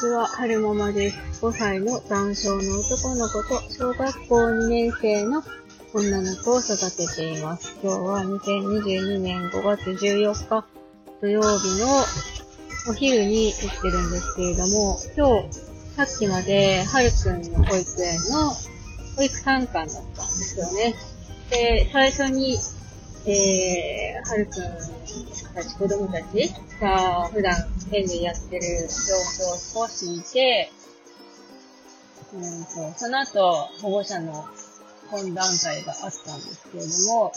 ちは、春ママです。5歳の男性の男の子と小学校2年生の女の子を育てています。今日は2022年5月14日土曜日のお昼に撮ってるんですけれども、今日、さっきまで、はるくんの保育園の保育参観だったんですよね。で、最初に、えー、はるくんたち、子供たちが普段園でやってる様子を少し見て、うんと、その後、保護者の懇談会があったんですけれども、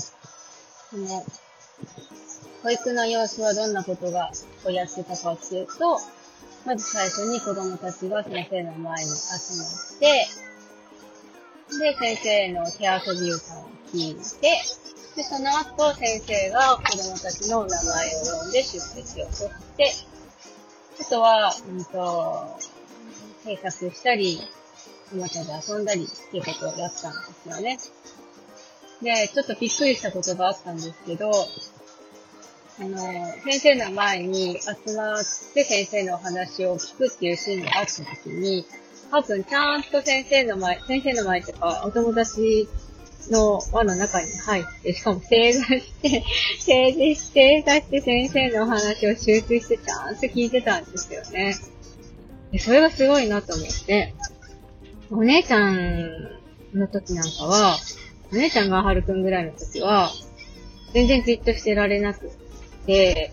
その、保育の様子はどんなことが、をやってたかっていうと、まず最初に子供たちが先生の前に集まって、で、先生の手遊び歌を聞いて、で、その後、先生が子供たちの名前を呼んで出席を取って、あとは、うんと、計画したり、おもちゃで遊んだりっていうことをやったんですよね。で、ちょっとびっくりしたことがあったんですけど、あの、先生の前に集まって先生のお話を聞くっていうシーンがあった時に、多分ちゃんと先生の前、先生の前とかお友達の輪の中に入って、しかも正座して、正座して、座して先生のお話を集中してちゃんと聞いてたんですよね。でそれがすごいなと思って、お姉ちゃんの時なんかは、お姉ちゃんがはるくんぐらいの時は、全然じっとしてられなくて、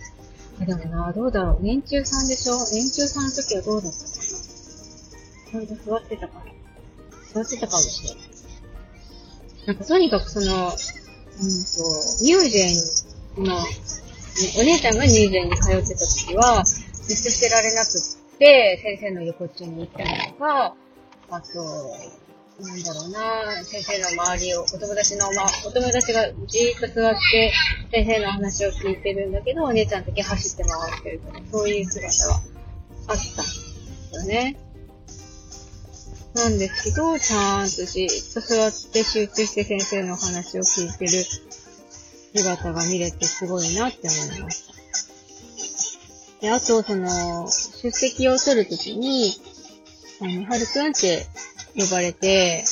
でもな、どうだろう。年中さんでしょ？年中さんの時はどうだったかな？ちゃんと座ってたかな？座ってたかもしれない。なんかとにかくその、うんと、乳児園の、お姉ちゃんが乳児園に通ってた時は、ずっとしてられなくって、先生の横っちに行ったりとか、あと、なんだろうな、先生の周りを、お友達の、ま、お友達がじーっと座って、先生の話を聞いてるんだけど、お姉ちゃんだけ走って回ってるとか、そういう姿があったんですよね。なんですけど、ちゃんとじっと座って集中して先生のお話を聞いてる姿が見れてすごいなって思いました。で、あと、その、出席を取るときに、あの、はるくんって呼ばれて、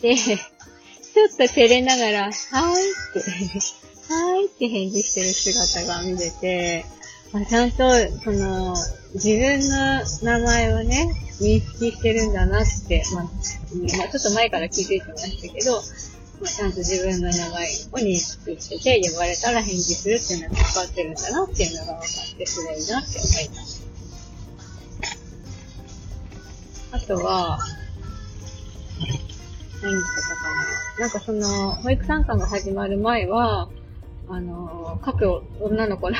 で、ちょっと照れながら、はーいって、はーいって返事してる姿が見れて、あちゃんと、その、自分の名前をね、認識してるんだなって、まあ、まあ、ちょっと前から気づいてましたけど、まあ、ちゃんと自分の名前を認識してて、呼ばれたら返事するっていうのが分かってるんだなっていうのが分かって、すごいなって思いました。あとは、何してたかな。なんかその、保育参観が始まる前は、あの、各女の子の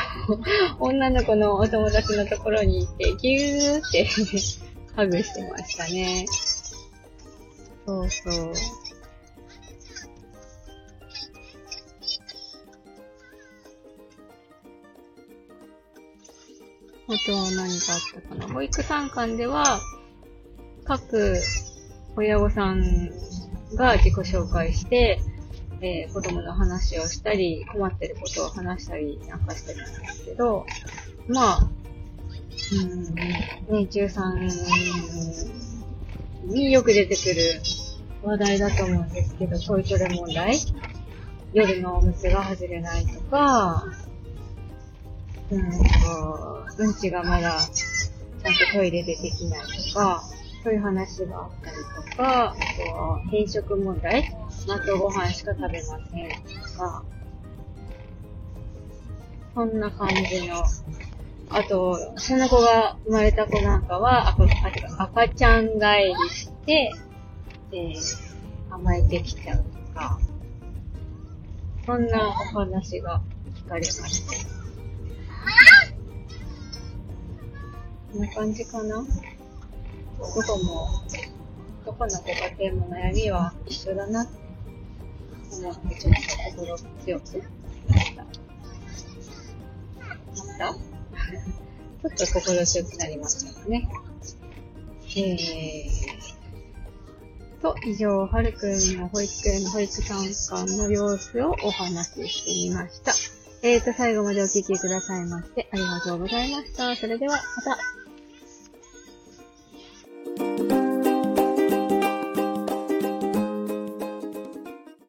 女の子のお友達のところに行って、ぎゅーってハグしてましたね。そうそう。あとは何かあったかな。保育参観では、各親御さんが自己紹介して、えー、子供の話をしたり、困ってることを話したりなんかしてるんですけど、まあ、うん、年中さんによく出てくる話題だと思うんですけど、トイトレ問題？夜のおむつが外れないとか、うんと、うんちがまだちゃんとトイレでできないとか、そういう話があったりとか、あとは偏食問題？納豆ご飯しか食べませんとか、そんな感じの、あと、その子が生まれた子なんかは赤赤ちゃん帰りして、えー、甘えてきちゃうとか、そんなお話が聞かれました。こんな感じかな？どこも、どこのご家庭も悩みは一緒だなって思って、ちょっと心強くなった。なったちょっと心強くなりましたね。えー、と、以上、はるくんの保育園の保育参観の様子をお話ししてみました。えーと、最後までお聴きくださいましてありがとうございました。それでは、また。